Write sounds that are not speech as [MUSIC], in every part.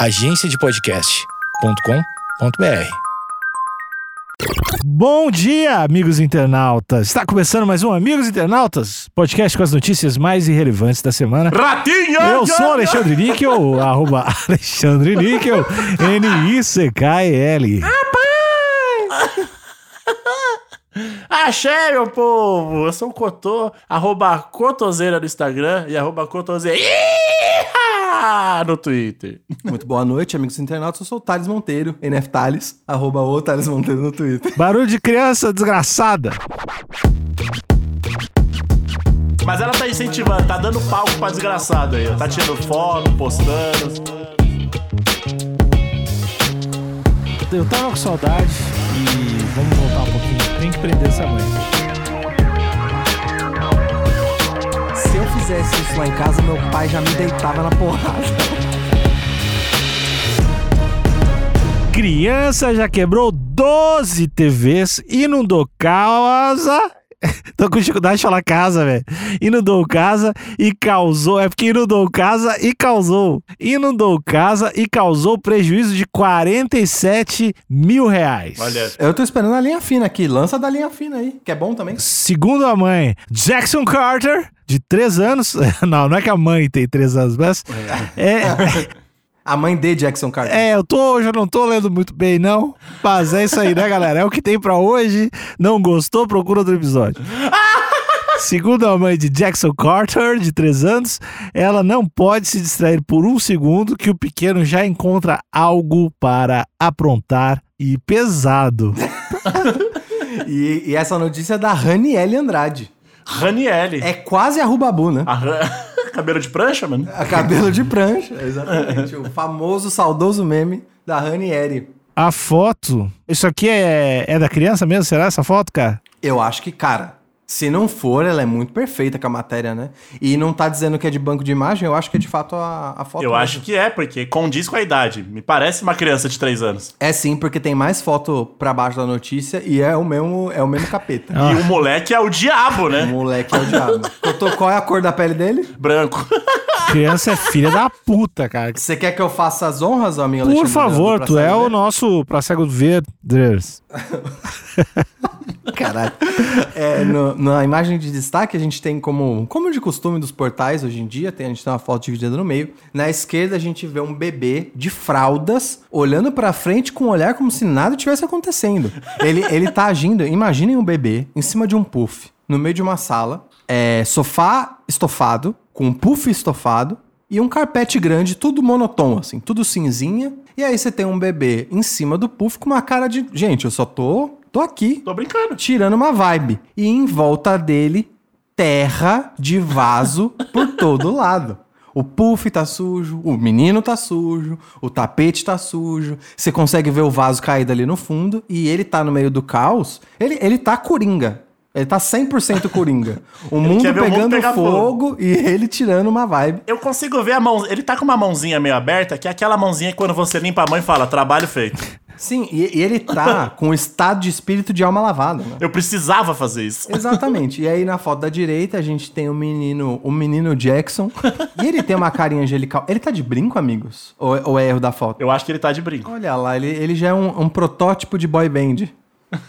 agenciadepodcast.com.br. Bom dia, amigos internautas! Está começando mais um Amigos Internautas, podcast com as notícias mais irrelevantes da semana. Ratinho! Eu sou Alexandre Níquel, [LAUGHS] arroba Alexandre Níquel, N-I-C-K-E-L. Achei, meu povo! Eu sou o Cotô, arroba Cotoseira no Instagram e arroba Cotoseira no Twitter. Muito boa noite, amigos internautas. Eu sou o Thales Monteiro, NF Thales, arroba o Thales Monteiro no Twitter. Barulho de criança desgraçada. Mas ela tá incentivando, tá dando palco pra desgraçado aí. ó. Tá tirando foto, postando. Eu tava com saudade e vamos voltar um pouquinho. Tem que prender essa mãe. Eu fizesse isso lá em casa, meu pai já me deitava na porrada. Criança já quebrou 12 TVs, inundou casa. [LAUGHS] Tô com dificuldade de falar casa, velho. Inundou casa e causou. É porque inundou casa e causou. Inundou casa e causou prejuízo de 47 mil reais. Olha, Eu tô esperando a linha fina aqui. Lança da linha fina aí, que é bom também. Segundo a mãe, Jackson Carter, de 3 anos. [LAUGHS] Não, não é que a mãe tem 3 anos, mas. É, [LAUGHS] A mãe de Jackson Carter. É, eu tô hoje, eu não tô lendo muito bem, não. Mas é isso aí, né, galera? É o que tem pra hoje. Não gostou? Procura outro episódio. [LAUGHS] Segundo a mãe de Jackson Carter, de 3 anos, ela não pode se distrair por um segundo que o pequeno já encontra algo para aprontar e pesado. [LAUGHS] E, e essa notícia é da Raniele Andrade. Raniele. É quase a Rubabu, né? A Ran- [LAUGHS] Cabelo de prancha, mano? A cabelo de prancha, [LAUGHS] exatamente. o famoso, saudoso meme da Ranieri. A foto. Isso aqui é, é da criança mesmo? Será essa foto, cara? Eu acho que, cara, se não for, ela é muito perfeita com a matéria, né? E não tá dizendo que é de banco de imagem, eu acho que é de fato a, a foto. Eu mesmo. acho que é, porque condiz com a idade. Me parece uma criança de 3 anos. É sim, porque tem mais foto pra baixo da notícia e é o mesmo, é o mesmo capeta. Ah. [LAUGHS] E o moleque é o diabo, O né? moleque é o diabo. [LAUGHS] Cotô, qual é a cor da pele dele? Branco. [LAUGHS] Criança é filha da puta, cara. Você quer que eu faça as honras, ô amigo Por favor, tu é o nosso pra cego ver. [LAUGHS] Caralho. É, no- na imagem de destaque, a gente tem como, como de costume dos portais hoje em dia, tem, a gente tem uma foto dividida no meio. Na esquerda, a gente vê um bebê de fraldas olhando pra frente com um olhar como se nada tivesse acontecendo. Ele, ele tá agindo. Imaginem um bebê em cima de um puff, no meio de uma sala, é, sofá estofado, com um puff estofado. E um carpete grande, tudo monotom, assim, tudo cinzinha. E aí você tem um bebê em cima do puff com uma cara de. Gente, eu só tô. tô aqui Tô brincando. tirando uma vibe. E em volta dele, terra de vaso [LAUGHS] por todo lado. O puff tá sujo, o menino tá sujo, o tapete tá sujo. Você consegue ver o vaso caído ali no fundo e ele tá no meio do caos. Ele, ele tá coringa. Ele tá 100% coringa. [LAUGHS] O mundo o mundo pegando pegar fogo, e ele tirando uma vibe. Eu consigo ver a mão. Ele tá com uma mãozinha meio aberta, que é aquela mãozinha que quando você limpa a mão e fala, trabalho feito. Sim, e, e ele tá [LAUGHS] com o estado de espírito de alma lavada, né? Eu precisava fazer isso. Exatamente. E aí na foto da direita a gente tem o menino, o menino Jackson. E ele tem uma carinha angelical. Ele tá de brinco, amigos? Ou, ou é erro da foto? Eu acho que ele tá de brinco. Olha lá, ele, ele já é um, um protótipo de boy band.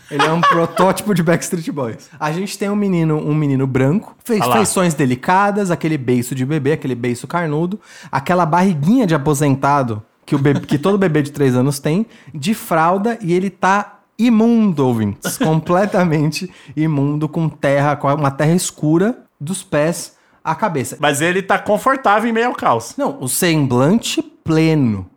Ele é um protótipo de Backstreet Boys. A gente tem um menino, um menino branco, fez Ah lá. feições delicadas, aquele beiço de bebê, aquele beiço carnudo, aquela barriguinha de aposentado que, o bebê, que todo bebê de 3 anos tem, de fralda, e ele tá imundo, ouvintes. completamente imundo, com terra, com uma terra escura dos pés à cabeça. Mas ele tá confortável em meio ao caos. Não, o semblante pleno.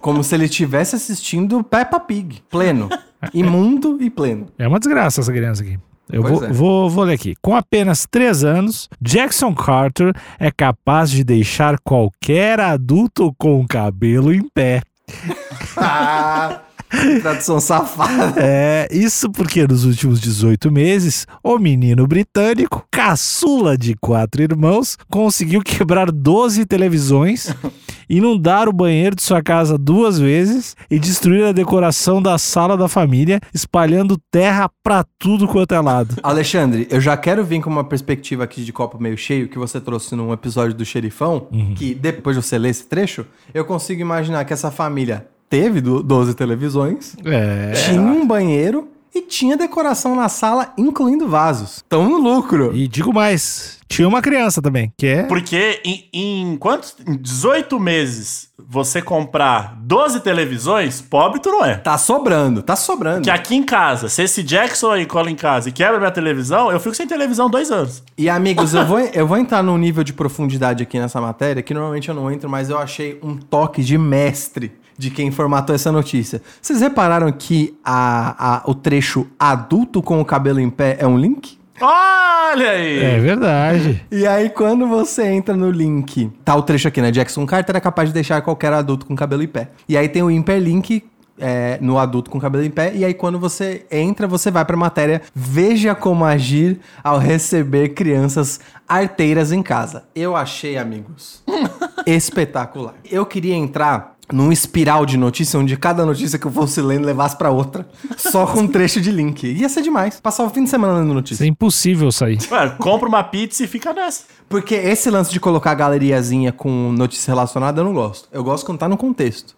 Como se ele estivesse assistindo Peppa Pig. Pleno. [LAUGHS] Imundo e pleno. É uma desgraça essa criança aqui. Eu vou, é. vou, vou ler aqui. Com apenas 3 anos, Jackson Carter é capaz de deixar qualquer adulto com o cabelo em pé. [LAUGHS] [LAUGHS] Tradução safada. É, isso porque nos últimos 18 meses, o menino britânico, caçula de quatro irmãos, conseguiu quebrar 12 televisões, [LAUGHS] inundar o banheiro de sua casa duas vezes e destruir a decoração da sala da família, espalhando terra pra tudo quanto é lado. Alexandre, eu já quero vir com uma perspectiva aqui de copo meio cheio que você trouxe num episódio do Xerifão, que depois de você ler esse trecho, eu consigo imaginar que essa família teve do- 12 televisões, É. tinha um banheiro e tinha decoração na sala, incluindo vasos. Estão no lucro. E digo mais, tinha uma criança também, que é. Porque em, em quantos? Em 18 meses você comprar 12 televisões, pobre tu não é. Tá sobrando, tá sobrando. Que aqui em casa, se esse Jackson aí cola em casa e quebra minha televisão, eu fico sem televisão dois anos. E amigos, eu vou, eu vou entrar num nível de profundidade aqui nessa matéria que normalmente eu não entro, mas eu achei um toque de mestre de quem formatou essa notícia. Vocês repararam que a, a- o trecho adulto com o cabelo em pé é um link? Olha aí! É verdade. E aí, quando você entra no link, tá o trecho aqui, né? Jackson Carter é capaz de deixar qualquer adulto com cabelo em pé. E aí tem o hiperlink é, no adulto com cabelo em pé. E aí, quando você entra, você vai pra matéria Veja como agir ao receber crianças arteiras em casa. Eu achei, amigos, [LAUGHS] espetacular. Eu queria entrar num espiral de notícia onde cada notícia que eu fosse lendo levasse pra outra, só com um [LAUGHS] trecho de link. Ia ser demais. Passar o fim de semana lendo notícia. Isso é impossível sair. Mano, compra uma pizza e fica nessa. Porque esse lance de colocar a galeriazinha com notícia relacionada eu não gosto. Eu gosto quando tá no contexto.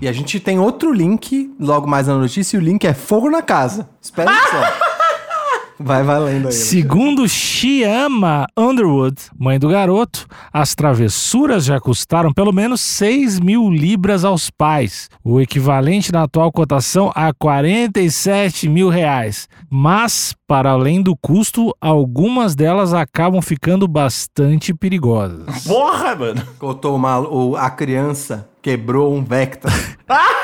E a gente tem outro link logo mais na notícia e o link é fogo na casa. Espera aí só. [LAUGHS] [LAUGHS] Vai valendo aí. Segundo Chiama Underwood, mãe do garoto, as travessuras já custaram pelo menos 6 mil libras aos pais, o equivalente na atual cotação a 47 mil reais. Mas, para além do custo, algumas delas acabam ficando bastante perigosas. Porra, mano. Contou uma, o- a criança quebrou um Vectra. [LAUGHS]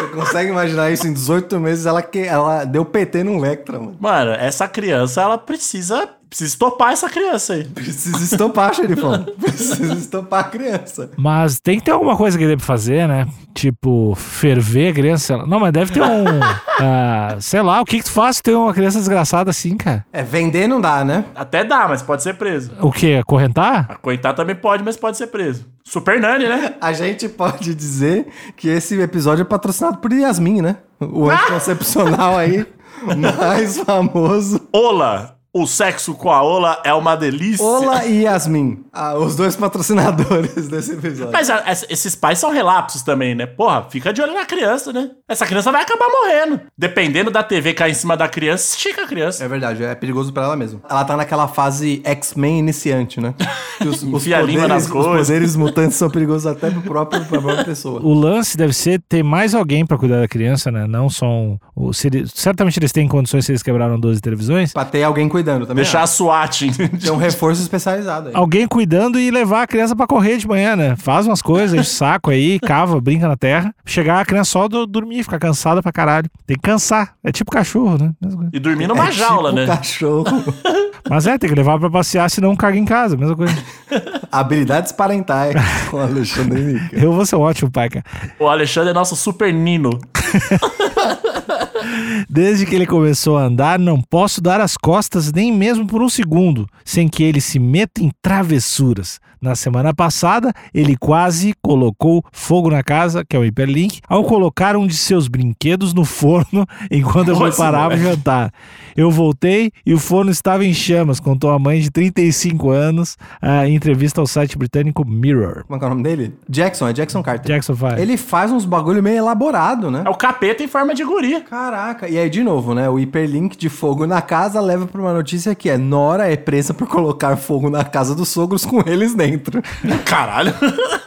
Você consegue imaginar isso? Em 18 meses ela, que, ela deu PT num Vectra, mano. Mano, essa criança, ela precisa, precisa estopar essa criança aí. Precisa estopar, xerifão. Precisa estopar a criança. Mas tem que ter alguma coisa que deve fazer, né? Tipo, ferver a criança. Não, mas deve ter um. [LAUGHS] ah, sei lá, o que que tu faz se tem uma criança desgraçada assim, cara? É, vender não dá, né? Até dá, mas pode ser preso. O quê? Acorrentar? Acorrentar também pode, mas pode ser preso. Super Nani, né? [LAUGHS] A gente pode dizer que esse episódio é patrocinado por Yasmin, né? O anticoncepcional aí, [LAUGHS] mais famoso. Ola. O sexo com a Ola é uma delícia. Ola e Yasmin, ah, os dois patrocinadores [LAUGHS] desse episódio. Mas a- essa- esses pais são relapsos também, né? Porra, fica de olho na criança, né? Essa criança vai acabar morrendo. Dependendo da TV cair em cima da criança, estica a criança. É verdade, é perigoso pra ela mesmo. Ela tá naquela fase X-Men iniciante, né? [LAUGHS] Que os, os a nas os coisas. poderes mutantes são perigosos até pro próprio, pra própria pessoa. O lance deve ser ter mais alguém pra cuidar da criança, né? Não só um. o- se ele- certamente eles têm condições se eles quebraram 12 televisões. Pra ter alguém cuidando também. Deixar a acho. SWAT. [LAUGHS] Tem um reforço especializado aí. Alguém cuidando e levar a criança pra correr de manhã, né? Faz umas coisas, enche o saco aí, [LAUGHS] cava, brinca na terra. Chegar a criança só do- dormir, ficar cansada pra caralho. Tem que cansar. É tipo cachorro, né? E dormir numa É jaula, tipo né? cachorro. [LAUGHS] Mas é, tem que levar pra passear, senão caga em casa. Mesma coisa. [LAUGHS] Habilidades parentais com Alexandre Nica. Eu vou ser um ótimo pai, cara. O Alexandre é nosso super nino. Desde que ele começou a andar, não posso dar as costas nem mesmo por um segundo, sem que ele se meta em travessuras. Na semana passada, ele quase colocou fogo na casa, que é o hiperlink, ao colocar um de seus brinquedos no forno [LAUGHS] enquanto eu Nossa, preparava o jantar. Eu voltei e o forno estava em chamas, contou a mãe de 35 anos em entrevista ao site britânico Mirror. Como é que é o nome dele? Jackson, é Jackson Carter. Jackson faz. Ele faz uns bagulho meio elaborado, né? É o capeta em forma de guria. Caraca, e aí de novo, né? O hiperlink de fogo na casa leva pra uma notícia que é Nora é presa por colocar fogo na casa dos sogros com eles dentro. [LAUGHS] Caralho.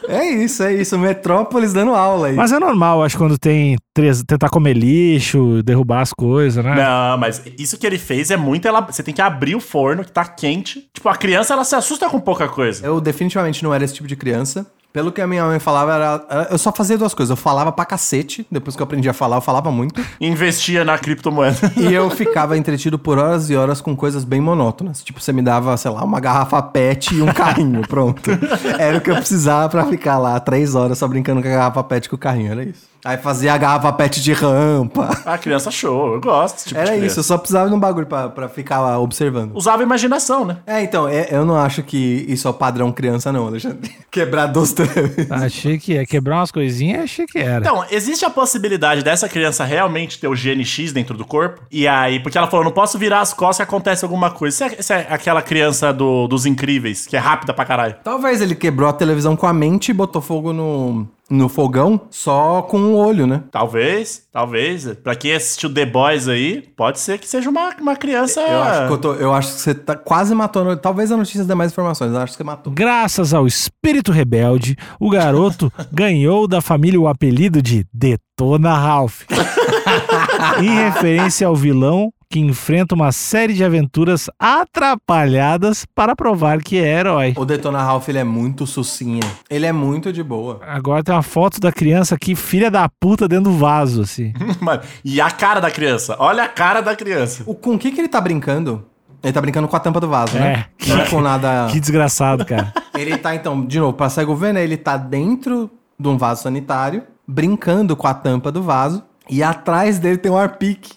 É isso, é isso. Metrópolis dando aula aí. Mas é normal, acho, quando tem três, tentar comer lixo, derrubar as coisas, né? Não, mas isso que ele fez é muito elab... Você tem que abrir o forno que tá quente. Tipo, a criança, ela se assusta com pouca coisa. Eu definitivamente não era esse tipo de criança. Pelo que a minha mãe falava, era, era- eu só fazia duas coisas. Eu falava pra cacete. Depois que eu aprendi a falar, eu falava muito. [LAUGHS] Investia na criptomoeda. E eu ficava entretido por horas e horas com coisas bem monótonas. Tipo, você me dava, sei lá, uma garrafa pet e um carrinho, pronto. Era o que eu precisava pra ficar lá três horas só brincando com a garrafa pet e com o carrinho, era isso. Aí fazia a garrafa pet de rampa. A [LAUGHS] criança show, eu gosto. Tipo Era de isso, eu só precisava de um bagulho pra, pra ficar lá observando. Usava a imaginação, né? É, então, é- eu não acho que isso é o padrão criança, não, Alexandre. [LAUGHS] Quebrar dois trâmites. Achei que ia quebrar umas coisinhas, achei que era. Então, existe a possibilidade dessa criança realmente ter o gene X dentro do corpo? E aí, porque ela falou, não posso virar as costas e acontece alguma coisa. Se é, se é aquela criança do- dos incríveis, que é rápida pra caralho. Talvez ele quebrou a televisão com a mente e botou fogo no, no fogão só com o olho, né? Talvez, talvez. Pra quem assistiu The Boys aí, pode ser que seja uma, uma criança. Eu acho, que eu, tô- eu acho que você tá quase matando. Talvez a notícia dê mais informações, eu acho que você matou. Graças ao espírito rebelde, o garoto [LAUGHS] ganhou da família o apelido de Detona Ralph. [LAUGHS] em referência ao vilão que enfrenta uma série de aventuras atrapalhadas para provar que é herói. O Detona Ralph, ele é muito sucinha. Ele é muito de boa. Agora tem uma foto da criança aqui, filha da puta, dentro do vaso, assim. [LAUGHS] Mano, e a cara da criança? Olha a cara da criança. O, com o que que ele tá brincando? Ele tá brincando com a tampa do vaso, né? É. Não é com nada... [LAUGHS] Que desgraçado, cara. [LAUGHS] Ele tá, então, de novo, pra cego ver, né? Ele tá dentro de um vaso sanitário, brincando com a tampa do vaso, e atrás dele tem um arpique.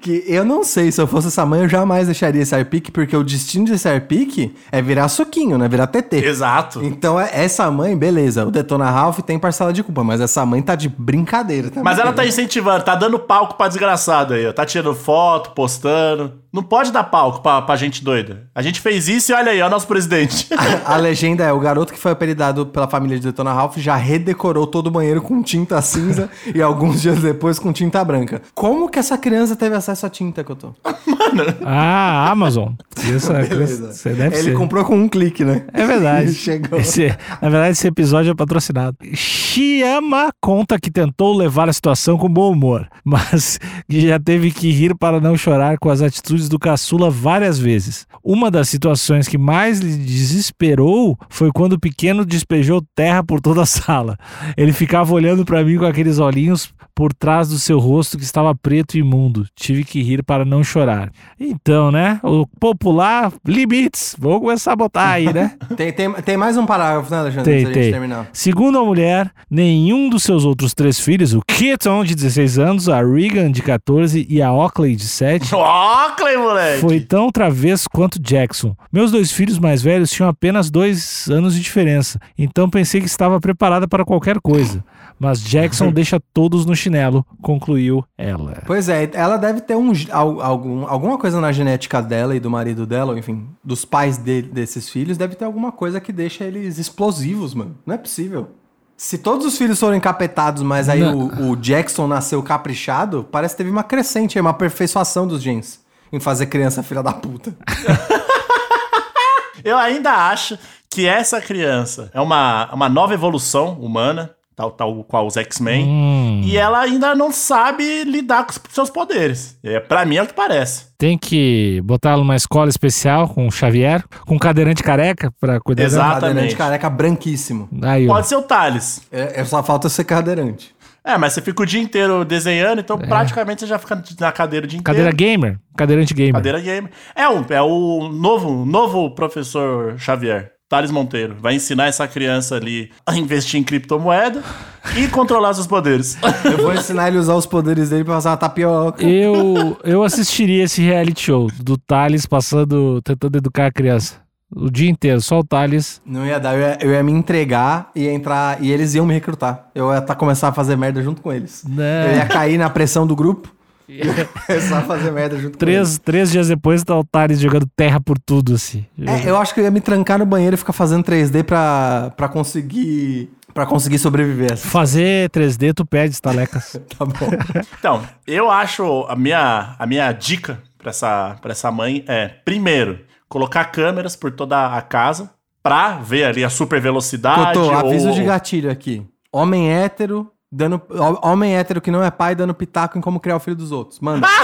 Que eu não sei, se eu fosse essa mãe, eu jamais deixaria esse arpique, porque o destino desse arpique é virar suquinho, né? Virar TT. Exato. Então, é- essa mãe, beleza, o Detona Ralph tem parcela de culpa, mas essa mãe tá de brincadeira também. Mas ela tá né? incentivando, tá dando palco pra desgraçado aí, ó. Tá tirando foto, postando. Não pode dar palco pra, pra gente doida. A gente fez isso e olha aí, ó, nosso presidente. [LAUGHS] A legenda é: o garoto que foi apelidado pela família de Detona Ralph já redecorou todo o banheiro com tinta cinza [LAUGHS] e alguns dias depois com tinta branca. Como que essa criança teve acesso à tinta que eu tô? [LAUGHS] Ah, Amazon. Isso, é- Você deve Ele ser. comprou com um clique, né? É verdade. [LAUGHS] Ele chegou. Esse- na verdade, esse episódio é patrocinado. Chiama conta que tentou levar a situação com bom humor, [LAUGHS] mas que já teve que rir para não chorar com as atitudes do caçula várias vezes. Uma das situações que mais lhe desesperou foi quando o pequeno despejou terra por toda a sala. Ele ficava olhando para mim com aqueles olhinhos por trás do seu rosto que estava preto e imundo. Tive que rir para não chorar. Então, né? O popular limites. Vou começar a botar aí, né? [LAUGHS] Tem, tem, tem mais um parágrafo, né, Alexandre? Tem, tem. terminar. Segundo a mulher, nenhum dos seus outros três filhos, o Keaton, de 16 anos, a Regan, de 14 e a Oakley, de 7, Ó, Clay, moleque! foi tão travesso quanto Jackson. Meus dois filhos mais velhos tinham apenas dois anos de diferença, então pensei que estava preparada para qualquer coisa. Mas Jackson [LAUGHS] deixa todos no chinelo, concluiu ela. Pois é, ela deve ter um, al- algum, alguma coisa na genética dela e do marido dela, ou enfim, dos pais de- desses filhos, deve ter alguma coisa que deixa eles explosivos, mano. Não é possível. Se todos os filhos foram encapetados, mas aí o, o Jackson nasceu caprichado, parece que teve uma crescente aí, uma aperfeiçoação dos genes em fazer criança filha da puta. [LAUGHS] Eu ainda acho que essa criança é uma, uma nova evolução humana, tal, tal qual os X-Men, Hum, e ela ainda não sabe lidar com os seus poderes. É, pra mim é o que parece. tem que botá-lo numa escola especial com o Xavier, com um cadeirante careca para cuidar dela. Exatamente. Cadeirante careca branquíssimo. Aí, ó. Pode ser o Thales. É, é só falta ser cadeirante. É, mas você fica o dia inteiro desenhando, então praticamente você já fica na cadeira o dia inteiro. Cadeira gamer, cadeirante gamer. Cadeira game. É, um, é o novo, novo professor Xavier, Thales Monteiro. Vai ensinar essa criança ali a investir em criptomoeda e controlar seus poderes. [LAUGHS] Eu vou ensinar ele a usar os poderes dele pra fazer uma tapioca. Eu, eu assistiria esse reality show do Thales passando, tentando educar a criança. O dia inteiro, só o Thales. Não ia dar, eu ia, eu ia me entregar e ia entrar, e eles iam me recrutar. Eu ia tá, começar a fazer merda junto com eles. Né? Eu ia cair na pressão do grupo começar a [LAUGHS] fazer merda junto com Três, três dias depois tá o Thales jogando terra por tudo, assim. É, eu acho que eu ia me trancar no banheiro e ficar fazendo 3D pra, pra conseguir. para conseguir sobreviver. Fazer 3D, tu perde, talecas. [LAUGHS] Tá bom. [LAUGHS] Então, eu acho a minha, a minha dica pra essa, pra essa mãe é, primeiro, colocar câmeras por toda a casa pra ver ali a super velocidade. Totô, aviso ou- de gatilho aqui. Homem hétero dando. ho- Homem hétero que não é pai dando pitaco em como criar o filho dos outros. Manda. [LAUGHS]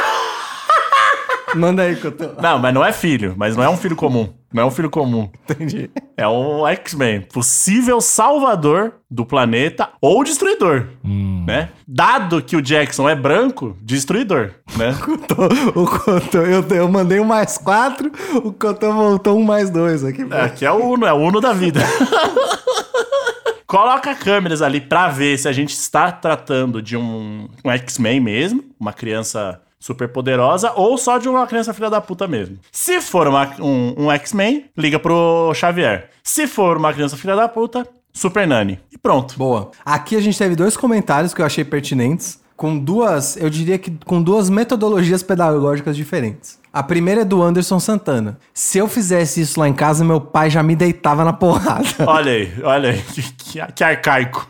Manda aí, Cotô. Não, mas não é filho, mas não é um filho comum. Não é um filho comum. Entendi. É um X-Men. Possível salvador do planeta ou destruidor. Né? Dado que o Jackson é branco, destruidor. Né? [LAUGHS] O Cotô, eu, eu mandei um mais quatro, o Cotô voltou um mais dois aqui. É, que é o Uno, é o Uno da vida. [LAUGHS] coloca câmeras ali pra ver se a gente está tratando de um, um X-Men mesmo, uma criança super poderosa, ou só de uma criança filha da puta mesmo. Se for uma- um, um X-Men, liga pro Xavier. Se for uma criança filha da puta, Super Nani. E pronto. Boa. Aqui a gente teve dois comentários que eu achei pertinentes, com duas, eu diria que com duas metodologias pedagógicas diferentes. A primeira é do Anderson Santana. Se eu fizesse isso lá em casa, meu pai já me deitava na porrada. Olha aí, olha aí, [LAUGHS] que, que- arcaico.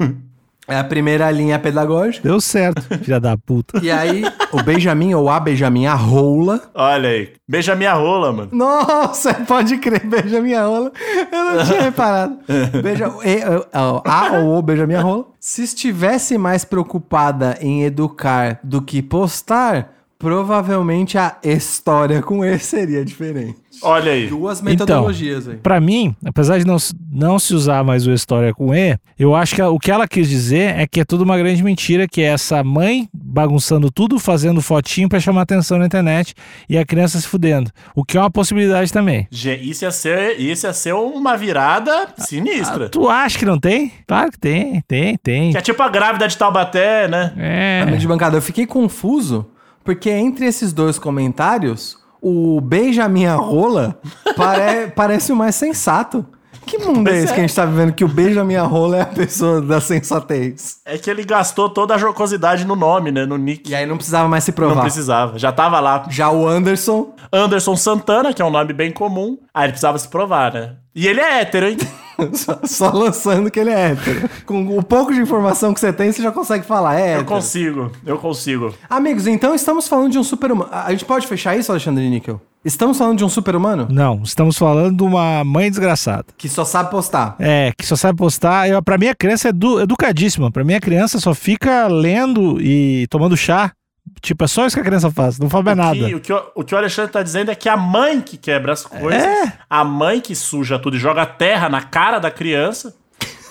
É a primeira linha pedagógica. Deu certo, [LAUGHS] filha da puta. E aí, o Benjamin, ou a Benjamin, a rola. Olha aí. Beija minha rola, mano. Nossa, pode crer, beija minha rola. Eu não tinha [LAUGHS] reparado. Beija, e, a ou o beija minha rola. Se estivesse mais preocupada em educar do que postar, provavelmente a história com E seria diferente. Olha aí. Duas Então, metodologias aí. Pra mim, apesar de não, se- não se usar mais o história com E, eu acho que a- o que ela quis dizer é que é tudo uma grande mentira, que é essa mãe bagunçando tudo, fazendo fotinho pra chamar atenção na internet e a criança se fudendo. O que é uma possibilidade também. Isso ia ser, isso ia ser uma virada sinistra. Tu acha que não tem? Claro que tem, tem, tem. Que é tipo a grávida de Taubaté, né? É. De bancada, eu fiquei confuso, porque entre esses dois comentários, o beija minha rola pare- [LAUGHS] parece o mais sensato. Que mundo é esse é. que a gente tá vivendo que o beija minha rola é a pessoa da sensatez? É que ele gastou toda a jocosidade no nome, né? No nick. E aí não precisava mais se Não provar. precisava. Já tava lá. Já o Anderson, Anderson Santana, que é um nome bem comum. Aí ele precisava se provar, né? E ele é hétero, hein? [LAUGHS] só, só lançando que ele é hétero. Com o pouco de informação que você tem, você já consegue falar. É Eu hétero. consigo, eu consigo. Amigos, então estamos falando de um super-humano. A gente pode fechar isso, Alexandre Níquel? Estamos falando de um super-humano? Não, estamos falando de uma mãe desgraçada. Que só sabe postar. É, que só sabe postar. Eu, pra mim, a criança é edu- educadíssima. Pra mim, a criança só fica lendo e tomando chá. Tipo, é só isso que a criança faz. Não faz mais nada. que, o, que o, o que o Alexandre tá dizendo é que a mãe que quebra as coisas, É. a mãe que suja tudo e joga terra na cara da criança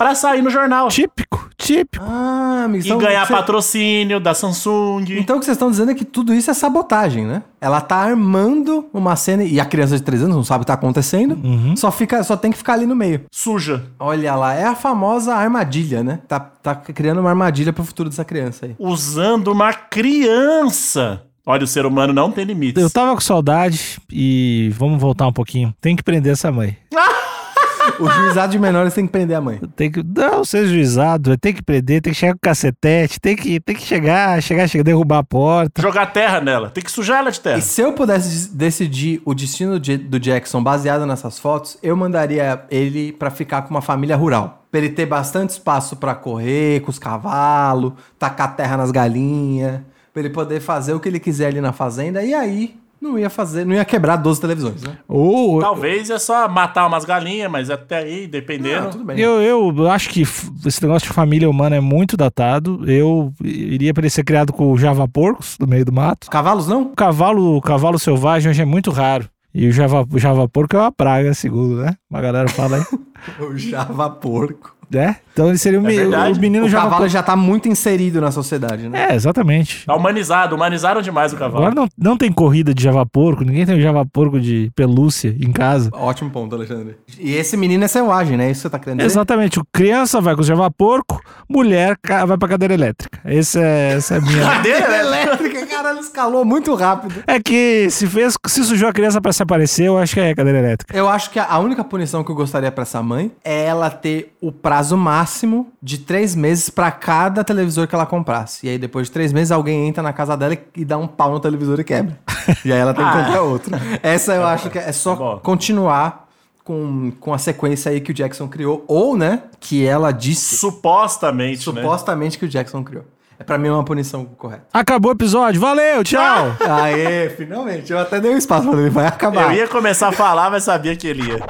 pra sair no jornal. Típico, típico. Ah, amigos. E ganhar você- patrocínio da Samsung. Então o que vocês estão dizendo é que tudo isso é sabotagem, né? Ela tá armando uma cena e a criança de 3 anos não sabe o que tá acontecendo, só, fica, só tem que ficar ali no meio. Suja. Olha lá, é a famosa armadilha, né? Tá, tá criando uma armadilha pro futuro dessa criança aí. Usando uma criança. Olha, o ser humano não tem limites. Eu tava com saudade e vamos voltar um pouquinho. Tem que prender essa mãe. [LAUGHS] O juizado de menores tem que prender a mãe. Tem que. Não, ser juizado. Tem que prender, tem que chegar com cacetete, tem que, tem que chegar, chegar, chegar, derrubar a porta. Jogar terra nela. Tem que sujar ela de terra. E se eu pudesse des- decidir o destino de- do Jackson baseado nessas fotos, eu mandaria ele pra ficar com uma família rural. Pra ele ter bastante espaço pra correr com os cavalos, tacar terra nas galinhas, pra ele poder fazer o que ele quiser ali na fazenda e aí não ia fazer, não ia quebrar 12 televisões, né? Ou. Talvez é só matar umas galinhas, mas até aí, dependendo. Não, tudo bem. Eu, eu acho que esse negócio de família humana é muito datado. Eu iria pra ele ser criado com Java porcos no meio do mato. Cavalos não? O cavalo, o cavalo selvagem hoje é muito raro. E o Java, o Java porco é uma praga, segundo, né? Uma galera fala aí. [LAUGHS] O Java porco. Né? Então ele seria o, me- verdade. o menino o Java cavalo porco. já tá muito inserido na sociedade, né? É, exatamente. Tá humanizado, humanizaram demais o cavalo. Agora não, não tem corrida de Java porco, ninguém tem Java porco de pelúcia em casa. Ótimo ponto, Alexandre. E esse menino é selvagem, né? Isso que você tá querendo dizer? Exatamente, o criança vai com o Java porco, mulher vai pra cadeira elétrica. Esse é, essa é a minha. [LAUGHS] Cadeira elétrica, caralho, escalou muito rápido. É que se fez, se sujou a criança pra se aparecer, eu acho que é cadeira elétrica. Eu acho que a única punição que eu gostaria pra essa mãe é ela ter o prazo máximo de três meses pra cada televisor que ela comprasse. E aí, depois de três meses, alguém entra na casa dela e dá um pau no televisor e quebra. [LAUGHS] E aí ela tem que Ah. comprar outro. Essa eu acho que é só Bom. continuar com, com a sequência aí que o Jackson criou. Ou, né, que ela disse Supostamente, né? supostamente que o Jackson criou. É pra mim uma punição correta. Acabou o episódio, valeu, tchau! [LAUGHS] Aê, finalmente. Eu até dei um espaço pra ele, vai acabar. Eu ia começar a falar, mas sabia que ele ia.